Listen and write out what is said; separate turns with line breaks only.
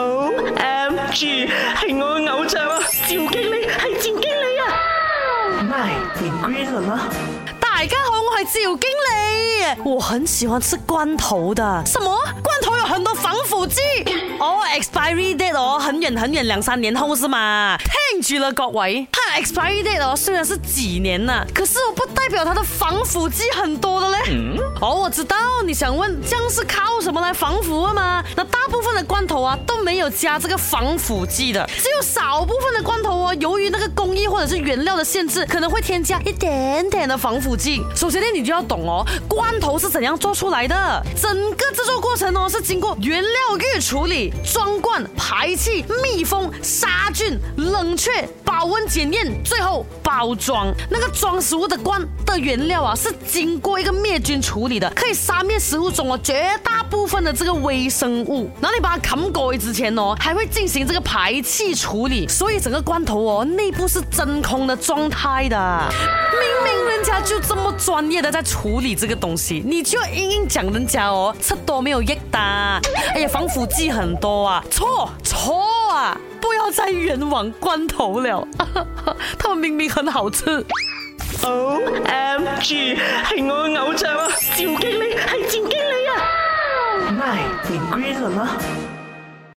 O M G，系我嘅偶像啊！赵经理系赵经理啊！My g r e e n m
大家好，我系赵经理。我很喜欢吃罐头的。什么？罐头有很多防腐剂。哦，expiry date 哦，很远很远，两三年后是嘛？听住啦，各位。expired 哦，虽然是几年呢，可是我不代表它的防腐剂很多的嘞。哦，我知道你想问，酱是靠什么来防腐吗？那大部分的罐头啊都没有加这个防腐剂的，只有少部分的罐头哦，由于那个工艺或者是原料的限制，可能会添加一点点的防腐剂。首先呢，你就要懂哦，罐头是怎样做出来的，整个制作。过。哦，是经过原料预处理、装罐、排气、密封、杀菌、冷却、保温、检验，最后包装。那个装食物的罐的原料啊，是经过一个灭菌处理的，可以杀灭食物中啊绝大部分的这个微生物。然后你把它砍过之前哦，还会进行这个排气处理，所以整个罐头哦内部是真空的状态的。明明人家就。专业的在处理这个东西，你就硬硬讲人家哦，吃多没有益单，哎呀，防腐剂很多啊，错错啊，不要再冤枉关头了，他们明明很好吃。
O M G，系我偶像啊，赵经理系赵经理啊，唔你 green 了吗？